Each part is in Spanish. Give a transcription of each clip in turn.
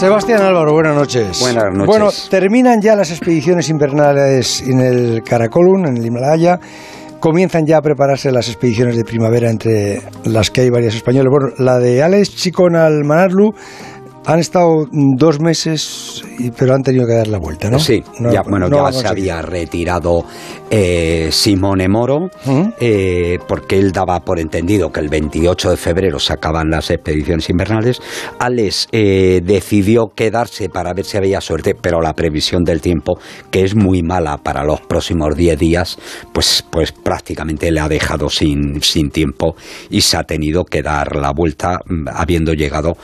Sebastián Álvaro, buenas noches. Buenas noches. Bueno, terminan ya las expediciones invernales en el Karakorum, en el Himalaya. Comienzan ya a prepararse las expediciones de primavera entre las que hay varias españoles. Bueno, la de Alex Chicón al Manarlu han estado dos meses, pero han tenido que dar la vuelta, ¿no? Sí, ya, bueno, ya se había retirado eh, Simone Moro, ¿Mm? eh, porque él daba por entendido que el 28 de febrero se acaban las expediciones invernales. Alex eh, decidió quedarse para ver si había suerte, pero la previsión del tiempo, que es muy mala para los próximos 10 días, pues, pues prácticamente le ha dejado sin, sin tiempo y se ha tenido que dar la vuelta mm, habiendo llegado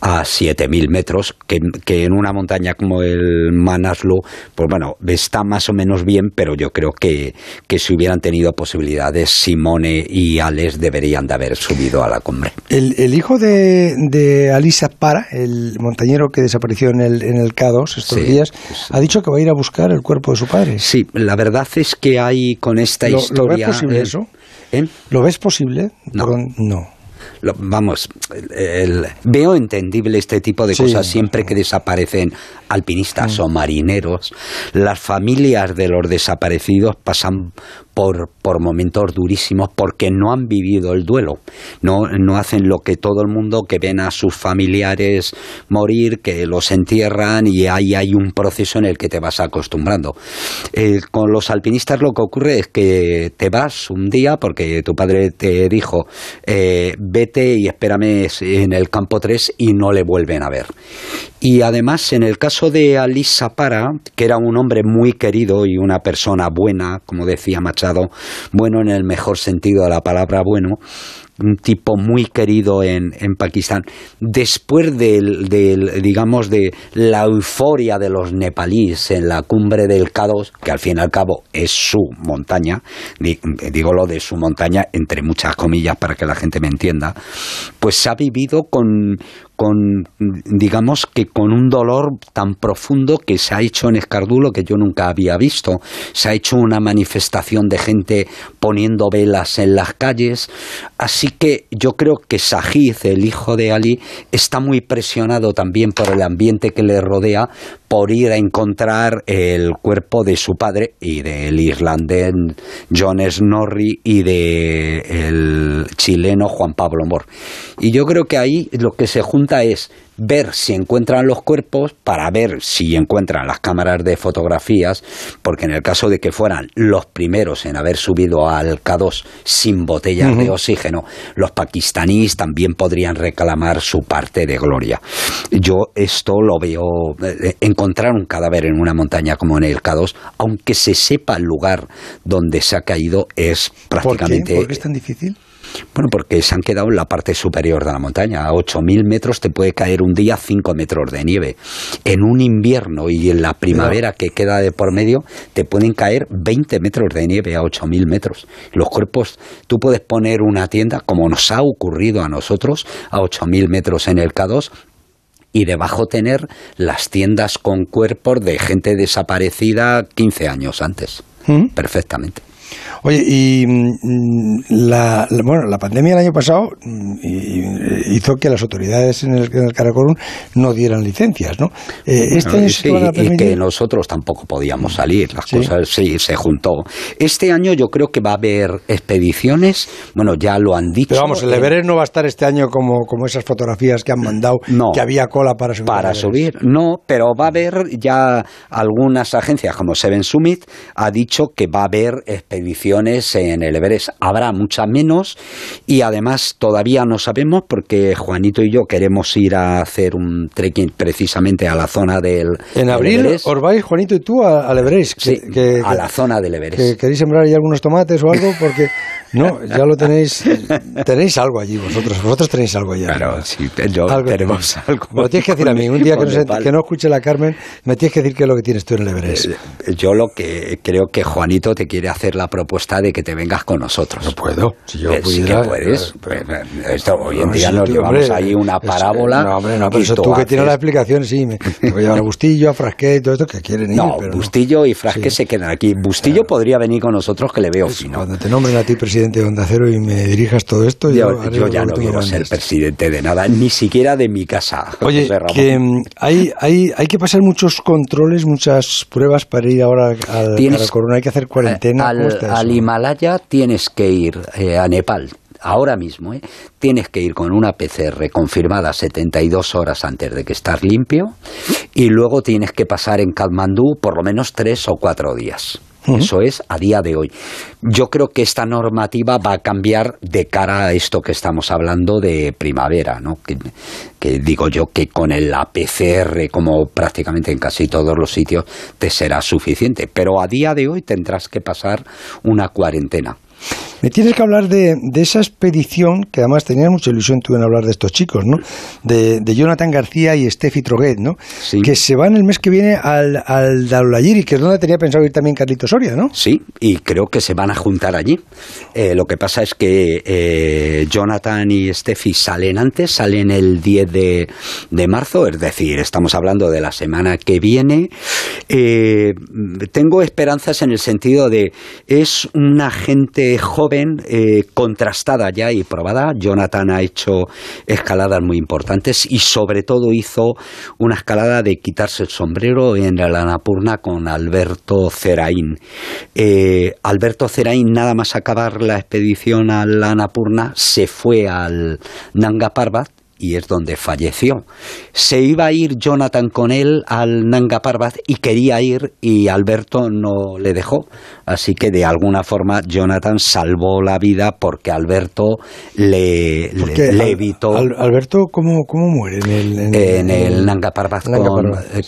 a 7 mil metros, que, en una montaña como el Manaslu, pues bueno, está más o menos bien, pero yo creo que, que si hubieran tenido posibilidades, Simone y Alex deberían de haber subido a la cumbre. El, hijo de, de, Alisa Para, el montañero que desapareció en el, en el K2 estos días, ha dicho que va a ir a buscar el cuerpo de su padre. Sí, la verdad es que hay con esta historia... ¿Lo ves posible eso? ¿Eh? ¿Lo ves posible? No. no vamos, veo entendible este tipo de cosas siempre que desaparecen alpinistas mm. o marineros. Las familias de los desaparecidos pasan por, por, momentos durísimos porque no han vivido el duelo. No, no hacen lo que todo el mundo que ven a sus familiares morir, que los entierran y ahí hay un proceso en el que te vas acostumbrando. Eh, con los alpinistas lo que ocurre es que te vas un día porque tu padre te dijo eh, vete y espérame en el campo 3 y no le vuelven a ver. Y además, en el caso de Alisa Para, que era un hombre muy querido y una persona buena, como decía Machado, bueno en el mejor sentido de la palabra bueno, un tipo muy querido en, en Pakistán. Después del, del, digamos, de la euforia de los nepalíes en la cumbre del K2, que al fin y al cabo es su montaña, digo lo de su montaña entre muchas comillas para que la gente me entienda, pues se ha vivido con, con, digamos que con un dolor tan profundo que se ha hecho en Escardulo que yo nunca había visto. Se ha hecho una manifestación de gente poniendo velas en las calles. Así que yo creo que Sajid, el hijo de Ali, está muy presionado también por el ambiente que le rodea por ir a encontrar el cuerpo de su padre y del irlandés John Snorri y del chileno Juan Pablo Mor. Y yo creo que ahí lo que se junta es ver si encuentran los cuerpos, para ver si encuentran las cámaras de fotografías, porque en el caso de que fueran los primeros en haber subido al K2 sin botellas de oxígeno, los pakistaníes también podrían reclamar su parte de gloria. Yo esto lo veo, eh, encontrar un cadáver en una montaña como en el K2, aunque se sepa el lugar donde se ha caído, es prácticamente... ¿Por qué es tan difícil? Bueno, porque se han quedado en la parte superior de la montaña. A 8.000 metros te puede caer un día 5 metros de nieve. En un invierno y en la primavera que queda de por medio, te pueden caer 20 metros de nieve a 8.000 metros. Los cuerpos, tú puedes poner una tienda, como nos ha ocurrido a nosotros, a 8.000 metros en el K2, y debajo tener las tiendas con cuerpos de gente desaparecida 15 años antes. ¿Mm? Perfectamente. Oye, y mm, la, bueno, la pandemia el año pasado mm, hizo que las autoridades en el, en no dieran licencias, ¿no? Eh, este año sí, y que nosotros tampoco podíamos salir, las cosas sí se juntó. Este año yo creo que va a haber expediciones, bueno, ya lo han dicho. Pero vamos, el Everest no va a estar este año como, como esas fotografías que han mandado, que había cola para subir. Para subir, no, pero va a haber ya algunas agencias como Seven Summit ha dicho que va a haber expediciones en el Everest. Habrá muchas menos y además todavía no sabemos porque Juanito y yo queremos ir a hacer un trekking precisamente a la zona del En abril os vais, Juanito y tú, al Everest. Sí, a la zona del Everest. ¿Queréis sembrar ahí algunos tomates o algo? Porque... No, ya lo tenéis. Tenéis algo allí vosotros. Vosotros tenéis algo allá. Claro, sí, yo tenemos algo. Me lo tienes que decir a mí. Un día que no, que no, escuche la Carmen, me tienes que decir qué es lo que tienes tú en el Everest. Eh, yo lo que creo que Juanito te quiere hacer la propuesta de que te vengas con nosotros. No puedo. Si yo pudiera, que puedes. Pues, esto, hoy en día nos llevamos ahí una parábola. No, hombre, no, pero eso tú, que tienes la explicación, sí. Me, voy a llevar a Bustillo, a Frasquet y todo esto que quieren ir. No, Bustillo y Frasquet se quedan aquí. Bustillo podría venir con nosotros, que le veo fino. Cuando te nombren a ti presidente de Onda Cero y me dirijas todo esto, yo, yo, ya no quiero ser presidente de nada, ni siquiera de mi casa. Oye, que mm, hay, hay, hay que pasar muchos controles, muchas pruebas para ir ahora al, Corona. Hay que hacer cuarentena. Al, Himalaya tienes que ir eh, a Nepal ahora mismo, ¿eh? tienes que ir con una PCR confirmada 72 horas antes de que estés limpio y luego tienes que pasar en Kathmandú por lo menos tres o cuatro días. Eso es a día de hoy. Yo creo que esta normativa va a cambiar de cara a esto que estamos hablando de primavera, ¿no? Que, digo yo que con el APCR, como prácticamente en casi todos los sitios, te será suficiente. Pero a día de hoy tendrás que pasar una cuarentena. Me tienes que hablar de, esa expedición, que además tenías mucha ilusión tú en hablar de estos chicos, ¿no? De, Jonathan García y Steffi Troguet, ¿no? Que se van el mes que viene al, al Daulayiri, que es donde tenía pensado ir también Carlitos Soria, ¿no? Sí, y creo que se van a juntar allí. Eh, lo que pasa es que eh, Jonathan y Steffi salen antes, salen el 10 de, marzo, es decir, estamos hablando de la semana que viene. Eh, tengo esperanzas en el sentido de es una gente joven eh, contrastada ya y probada. Jonathan ha hecho escaladas muy importantes y sobre todo hizo una escalada de quitarse el sombrero en la Annapurna con Alberto Ceraín. Eh, Alberto Ceraín, nada más acabar la expedición a la Annapurna, se fue al Nanga Parbat y es donde falleció. Se iba a ir Jonathan con él al Nanga Parbat y quería ir y Alberto no le dejó. Así que de alguna forma Jonathan salvó la vida porque Alberto le, evitó. Alberto, ¿cómo, ¿cómo, muere? En el, en, Nanga Parbat,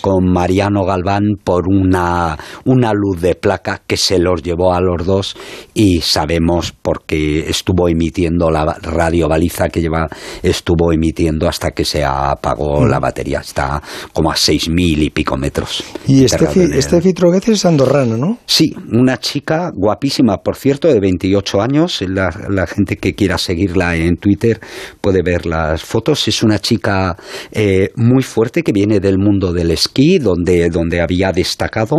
con, Mariano Galván por una, una luz de placa que se los llevó a los dos y sabemos porque estuvo emitiendo la radio baliza que lleva, estuvo emitiendo hasta que se apagó la mm. batería. Está como a seis mil y pico metros. Y este Fitroguez es andorrano, ¿no? Sí, una chica guapísima, por cierto, de 28 años. La, gente que quiera seguirla en Twitter puede ver las fotos. Es una chica eh, muy fuerte que viene del mundo del esquí, donde, donde había destacado.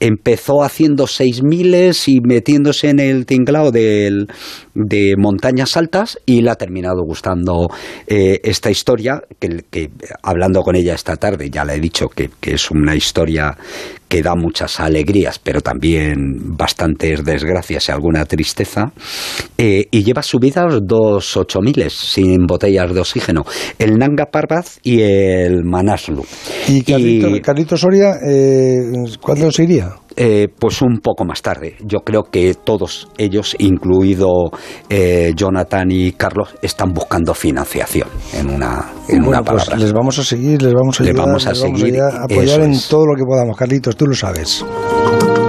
Empezó haciendo seis miles y metiéndose en el tinglao del, de montañas altas y le ha terminado gustando eh, esta historia, que, hablando con ella esta tarde, ya le he dicho que, es una historia que da muchas alegrías, pero también bastantes desgracias y alguna tristeza, eh, y lleva subidas dos ocho miles sin botellas de oxígeno, el Nanga Parbat y el Manaslu. ¿Y Carlito, Soria, eh, cuándo se iría? Eh, pues un poco más tarde. Yo creo que todos ellos, incluido eh, Jonathan y Carlos, están buscando financiación en una, en una pues palabra. les vamos a seguir, les vamos a ayudar, vamos a, seguir, apoyar en todo lo que podamos. Carlitos, tú lo sabes.